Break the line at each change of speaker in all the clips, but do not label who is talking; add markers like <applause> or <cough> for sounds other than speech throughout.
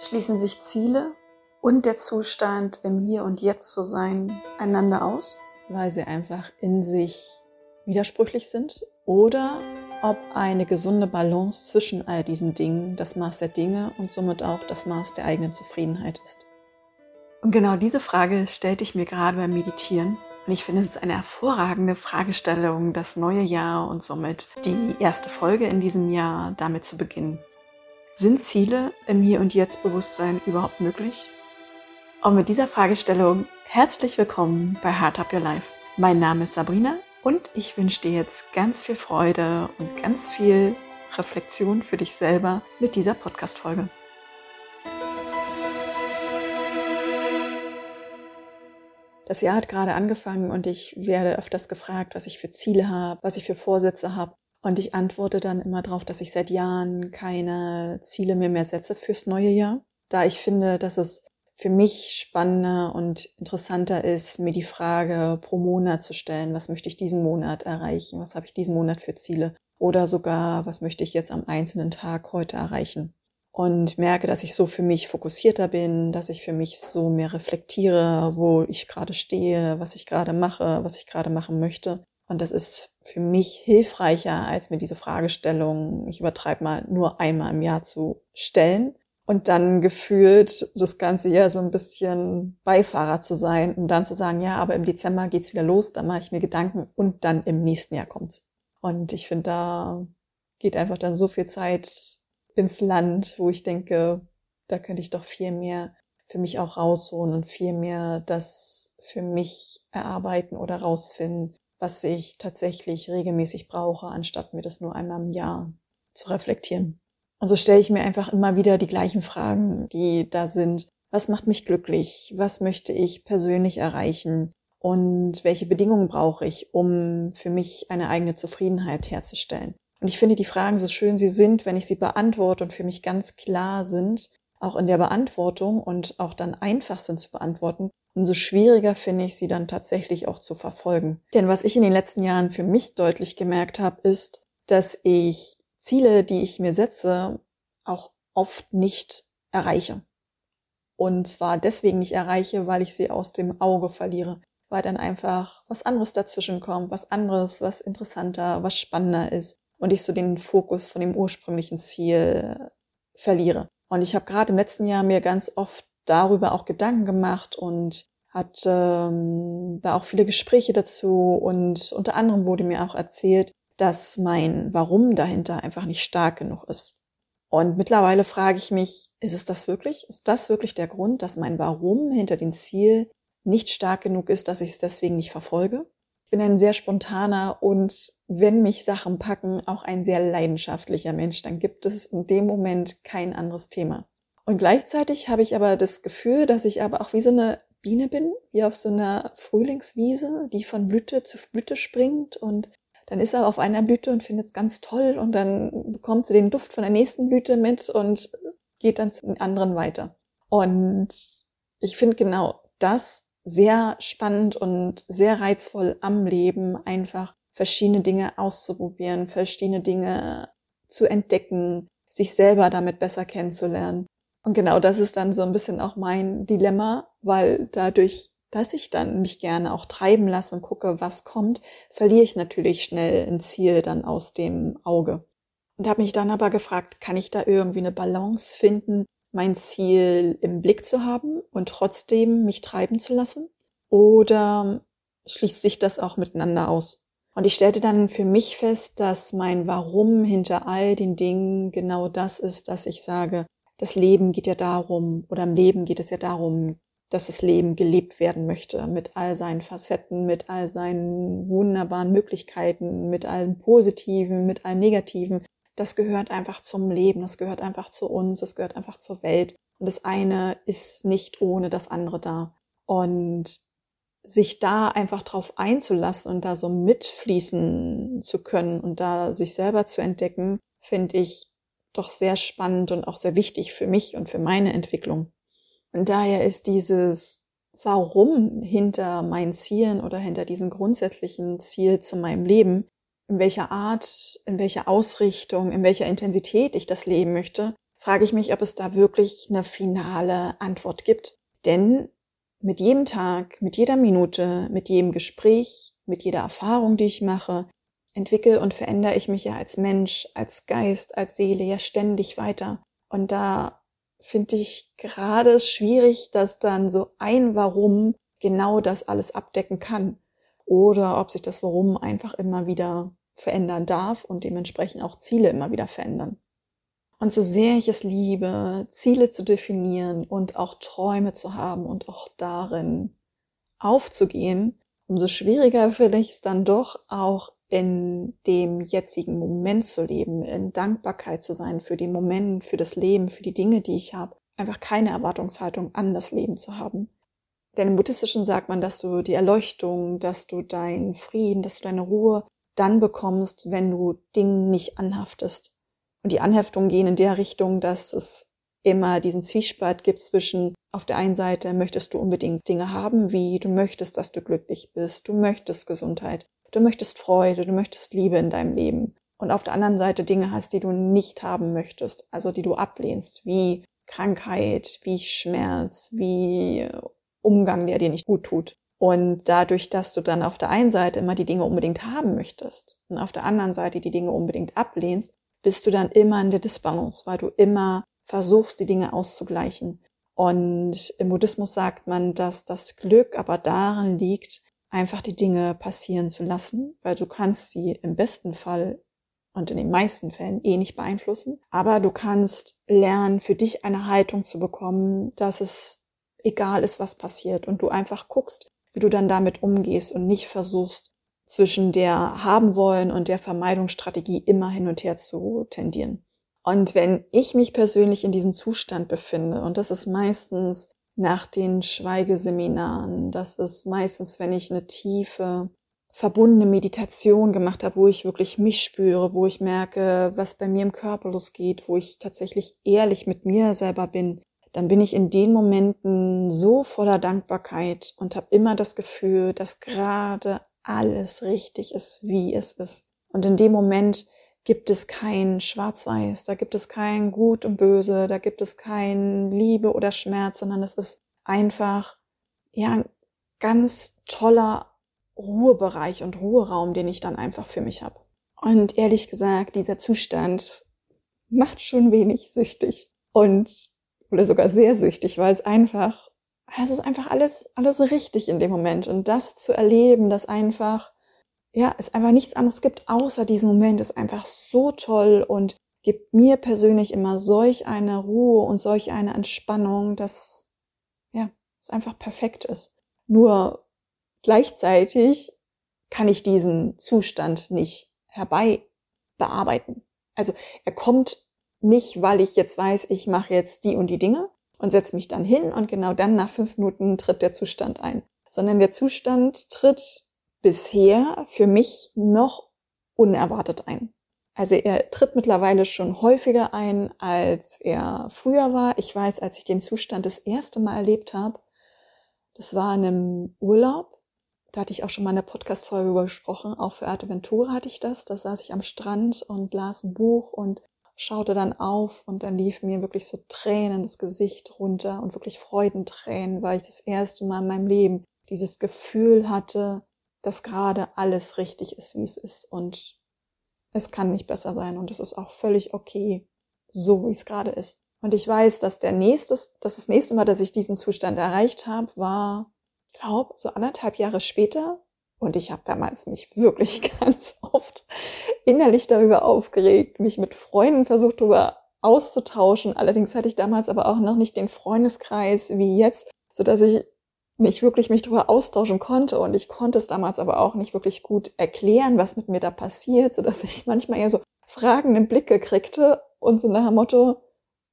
Schließen sich Ziele und der Zustand, im Hier und Jetzt zu sein, einander aus?
Weil sie einfach in sich widersprüchlich sind? Oder ob eine gesunde Balance zwischen all diesen Dingen das Maß der Dinge und somit auch das Maß der eigenen Zufriedenheit ist?
Und genau diese Frage stellte ich mir gerade beim Meditieren. Und ich finde, es ist eine hervorragende Fragestellung, das neue Jahr und somit die erste Folge in diesem Jahr damit zu beginnen. Sind Ziele im Hier und Jetzt Bewusstsein überhaupt möglich? Und mit dieser Fragestellung herzlich willkommen bei Heart Up Your Life. Mein Name ist Sabrina und ich wünsche dir jetzt ganz viel Freude und ganz viel Reflexion für dich selber mit dieser Podcast-Folge.
Das Jahr hat gerade angefangen und ich werde öfters gefragt, was ich für Ziele habe, was ich für Vorsätze habe. Und ich antworte dann immer darauf, dass ich seit Jahren keine Ziele mehr mehr setze fürs neue Jahr, da ich finde, dass es für mich spannender und interessanter ist, mir die Frage pro Monat zu stellen, was möchte ich diesen Monat erreichen, was habe ich diesen Monat für Ziele? Oder sogar, was möchte ich jetzt am einzelnen Tag heute erreichen. Und merke, dass ich so für mich fokussierter bin, dass ich für mich so mehr reflektiere, wo ich gerade stehe, was ich gerade mache, was ich gerade machen möchte. Und das ist für mich hilfreicher, als mir diese Fragestellung, ich übertreibe mal, nur einmal im Jahr zu stellen und dann gefühlt das ganze Jahr so ein bisschen Beifahrer zu sein und dann zu sagen, ja, aber im Dezember geht's wieder los, da mache ich mir Gedanken und dann im nächsten Jahr kommt's. Und ich finde, da geht einfach dann so viel Zeit ins Land, wo ich denke, da könnte ich doch viel mehr für mich auch rausholen und viel mehr das für mich erarbeiten oder rausfinden, was ich tatsächlich regelmäßig brauche, anstatt mir das nur einmal im Jahr zu reflektieren. Und so stelle ich mir einfach immer wieder die gleichen Fragen, die da sind. Was macht mich glücklich? Was möchte ich persönlich erreichen? Und welche Bedingungen brauche ich, um für mich eine eigene Zufriedenheit herzustellen? Und ich finde die Fragen so schön sie sind, wenn ich sie beantworte und für mich ganz klar sind, auch in der Beantwortung und auch dann einfach sind zu beantworten, umso schwieriger finde ich sie dann tatsächlich auch zu verfolgen. Denn was ich in den letzten Jahren für mich deutlich gemerkt habe, ist, dass ich Ziele, die ich mir setze, auch oft nicht erreiche. Und zwar deswegen nicht erreiche, weil ich sie aus dem Auge verliere, weil dann einfach was anderes dazwischen kommt, was anderes, was interessanter, was spannender ist und ich so den Fokus von dem ursprünglichen Ziel verliere. Und ich habe gerade im letzten Jahr mir ganz oft darüber auch Gedanken gemacht und hat ähm, da auch viele Gespräche dazu und unter anderem wurde mir auch erzählt, dass mein Warum dahinter einfach nicht stark genug ist. Und mittlerweile frage ich mich, ist es das wirklich? Ist das wirklich der Grund, dass mein Warum hinter dem Ziel nicht stark genug ist, dass ich es deswegen nicht verfolge? Ich bin ein sehr spontaner und wenn mich Sachen packen, auch ein sehr leidenschaftlicher Mensch. Dann gibt es in dem Moment kein anderes Thema. Und gleichzeitig habe ich aber das Gefühl, dass ich aber auch wie so eine Biene bin, wie auf so einer Frühlingswiese, die von Blüte zu Blüte springt und dann ist er auf einer Blüte und findet es ganz toll und dann bekommt sie den Duft von der nächsten Blüte mit und geht dann zu den anderen weiter. Und ich finde genau das sehr spannend und sehr reizvoll am Leben, einfach verschiedene Dinge auszuprobieren, verschiedene Dinge zu entdecken, sich selber damit besser kennenzulernen. Und genau das ist dann so ein bisschen auch mein Dilemma, weil dadurch, dass ich dann mich gerne auch treiben lasse und gucke, was kommt, verliere ich natürlich schnell ein Ziel dann aus dem Auge. Und habe mich dann aber gefragt, kann ich da irgendwie eine Balance finden, mein Ziel im Blick zu haben und trotzdem mich treiben zu lassen? Oder schließt sich das auch miteinander aus? Und ich stellte dann für mich fest, dass mein Warum hinter all den Dingen genau das ist, dass ich sage, das Leben geht ja darum, oder im Leben geht es ja darum, dass das Leben gelebt werden möchte, mit all seinen Facetten, mit all seinen wunderbaren Möglichkeiten, mit allem Positiven, mit allem Negativen. Das gehört einfach zum Leben, das gehört einfach zu uns, das gehört einfach zur Welt. Und das eine ist nicht ohne das andere da. Und sich da einfach drauf einzulassen und da so mitfließen zu können und da sich selber zu entdecken, finde ich doch sehr spannend und auch sehr wichtig für mich und für meine Entwicklung. Und daher ist dieses Warum hinter meinen Zielen oder hinter diesem grundsätzlichen Ziel zu meinem Leben, in welcher Art, in welcher Ausrichtung, in welcher Intensität ich das leben möchte, frage ich mich, ob es da wirklich eine finale Antwort gibt. Denn mit jedem Tag, mit jeder Minute, mit jedem Gespräch, mit jeder Erfahrung, die ich mache, entwickle und verändere ich mich ja als Mensch, als Geist, als Seele ja ständig weiter. Und da finde ich gerade es schwierig, dass dann so ein Warum genau das alles abdecken kann. Oder ob sich das Warum einfach immer wieder verändern darf und dementsprechend auch Ziele immer wieder verändern. Und so sehr ich es liebe, Ziele zu definieren und auch Träume zu haben und auch darin aufzugehen, umso schwieriger finde ich es dann doch auch in dem jetzigen Moment zu leben, in Dankbarkeit zu sein für den Moment, für das Leben, für die Dinge, die ich habe, einfach keine Erwartungshaltung an das Leben zu haben. Denn im Buddhistischen sagt man, dass du die Erleuchtung, dass du deinen Frieden, dass du deine Ruhe dann bekommst, wenn du Dingen nicht anhaftest. Und die Anheftungen gehen in der Richtung, dass es immer diesen Zwiespalt gibt zwischen auf der einen Seite möchtest du unbedingt Dinge haben, wie du möchtest, dass du glücklich bist, du möchtest Gesundheit, du möchtest Freude, du möchtest Liebe in deinem Leben. Und auf der anderen Seite Dinge hast, die du nicht haben möchtest, also die du ablehnst, wie Krankheit, wie Schmerz, wie Umgang, der dir nicht gut tut. Und dadurch, dass du dann auf der einen Seite immer die Dinge unbedingt haben möchtest und auf der anderen Seite die Dinge unbedingt ablehnst, bist du dann immer in der Disbalance, weil du immer versuchst, die Dinge auszugleichen. Und im Buddhismus sagt man, dass das Glück aber darin liegt, einfach die Dinge passieren zu lassen, weil du kannst sie im besten Fall und in den meisten Fällen eh nicht beeinflussen. Aber du kannst lernen, für dich eine Haltung zu bekommen, dass es egal ist, was passiert und du einfach guckst, wie du dann damit umgehst und nicht versuchst, zwischen der haben wollen und der Vermeidungsstrategie immer hin und her zu tendieren. Und wenn ich mich persönlich in diesem Zustand befinde, und das ist meistens nach den Schweigeseminaren, das ist meistens, wenn ich eine tiefe, verbundene Meditation gemacht habe, wo ich wirklich mich spüre, wo ich merke, was bei mir im Körper losgeht, wo ich tatsächlich ehrlich mit mir selber bin, dann bin ich in den Momenten so voller Dankbarkeit und habe immer das Gefühl, dass gerade alles richtig ist, wie es ist. Und in dem Moment gibt es kein Schwarz-Weiß, da gibt es kein Gut und Böse, da gibt es kein Liebe oder Schmerz, sondern es ist einfach, ja, ein ganz toller Ruhebereich und Ruheraum, den ich dann einfach für mich habe. Und ehrlich gesagt, dieser Zustand macht schon wenig süchtig und oder sogar sehr süchtig, weil es einfach es ist einfach alles, alles richtig in dem Moment. Und das zu erleben, dass einfach, ja, es einfach nichts anderes gibt außer diesem Moment, ist einfach so toll und gibt mir persönlich immer solch eine Ruhe und solch eine Entspannung, dass, ja, es einfach perfekt ist. Nur gleichzeitig kann ich diesen Zustand nicht herbei bearbeiten. Also er kommt nicht, weil ich jetzt weiß, ich mache jetzt die und die Dinge, und setze mich dann hin und genau dann nach fünf Minuten tritt der Zustand ein. Sondern der Zustand tritt bisher für mich noch unerwartet ein. Also er tritt mittlerweile schon häufiger ein, als er früher war. Ich weiß, als ich den Zustand das erste Mal erlebt habe, das war in einem Urlaub. Da hatte ich auch schon mal in der Podcast-Folge über gesprochen. Auch für Arteventura hatte ich das. Da saß ich am Strand und las ein Buch und schaute dann auf und dann lief mir wirklich so Tränen das Gesicht runter und wirklich Freudentränen, weil ich das erste Mal in meinem Leben dieses Gefühl hatte, dass gerade alles richtig ist, wie es ist und es kann nicht besser sein und es ist auch völlig okay, so wie es gerade ist. Und ich weiß, dass der nächste, dass das nächste Mal, dass ich diesen Zustand erreicht habe, war, glaube, so anderthalb Jahre später, und ich habe damals mich wirklich <laughs> ganz oft innerlich darüber aufgeregt, mich mit Freunden versucht darüber auszutauschen. Allerdings hatte ich damals aber auch noch nicht den Freundeskreis wie jetzt, so dass ich nicht wirklich mich darüber austauschen konnte und ich konnte es damals aber auch nicht wirklich gut erklären, was mit mir da passiert, so dass ich manchmal eher so fragende Blicke kriegte und so nach dem Motto,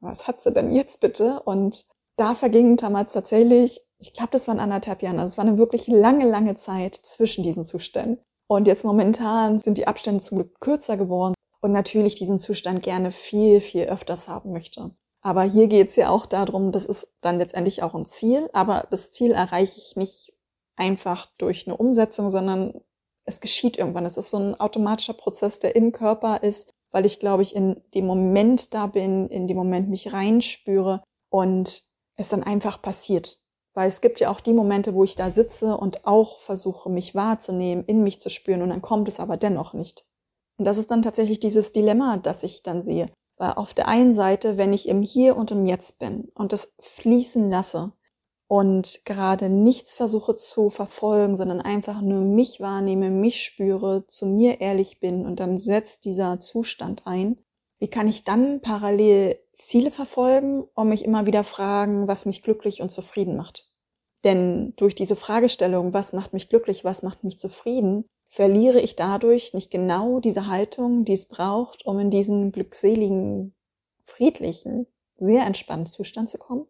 was hat sie denn jetzt bitte? Und da vergingen damals tatsächlich ich glaube, das waren anderthalb Jahre. Also es war eine wirklich lange, lange Zeit zwischen diesen Zuständen. Und jetzt momentan sind die Abstände zum Glück kürzer geworden und natürlich diesen Zustand gerne viel, viel öfters haben möchte. Aber hier geht es ja auch darum, das ist dann letztendlich auch ein Ziel, aber das Ziel erreiche ich nicht einfach durch eine Umsetzung, sondern es geschieht irgendwann. Es ist so ein automatischer Prozess, der im Körper ist, weil ich, glaube ich, in dem Moment da bin, in dem Moment mich reinspüre und es dann einfach passiert. Weil es gibt ja auch die Momente, wo ich da sitze und auch versuche, mich wahrzunehmen, in mich zu spüren und dann kommt es aber dennoch nicht. Und das ist dann tatsächlich dieses Dilemma, das ich dann sehe. Weil auf der einen Seite, wenn ich im Hier und im Jetzt bin und das fließen lasse und gerade nichts versuche zu verfolgen, sondern einfach nur mich wahrnehme, mich spüre, zu mir ehrlich bin und dann setzt dieser Zustand ein, wie kann ich dann parallel Ziele verfolgen und mich immer wieder fragen, was mich glücklich und zufrieden macht? Denn durch diese Fragestellung, was macht mich glücklich, was macht mich zufrieden, verliere ich dadurch nicht genau diese Haltung, die es braucht, um in diesen glückseligen, friedlichen, sehr entspannten Zustand zu kommen?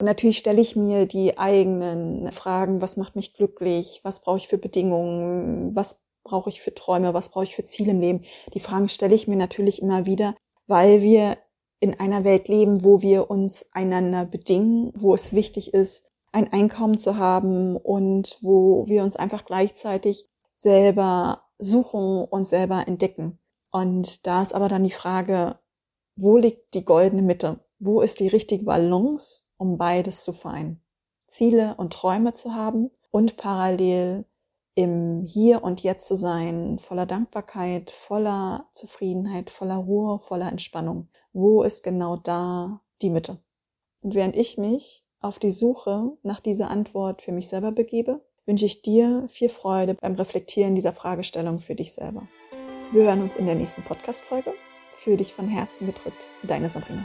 Und natürlich stelle ich mir die eigenen Fragen, was macht mich glücklich, was brauche ich für Bedingungen, was brauche ich für Träume, was brauche ich für Ziele im Leben. Die Fragen stelle ich mir natürlich immer wieder, weil wir in einer Welt leben, wo wir uns einander bedingen, wo es wichtig ist, ein Einkommen zu haben und wo wir uns einfach gleichzeitig selber suchen und selber entdecken. Und da ist aber dann die Frage, wo liegt die goldene Mitte? Wo ist die richtige Balance, um beides zu vereinen? Ziele und Träume zu haben und parallel im Hier und Jetzt zu sein, voller Dankbarkeit, voller Zufriedenheit, voller Ruhe, voller Entspannung. Wo ist genau da die Mitte? Und während ich mich auf die Suche nach dieser Antwort für mich selber begebe, wünsche ich dir viel Freude beim Reflektieren dieser Fragestellung für dich selber. Wir hören uns in der nächsten Podcast-Folge. Für dich von Herzen gedrückt, deine Sabrina.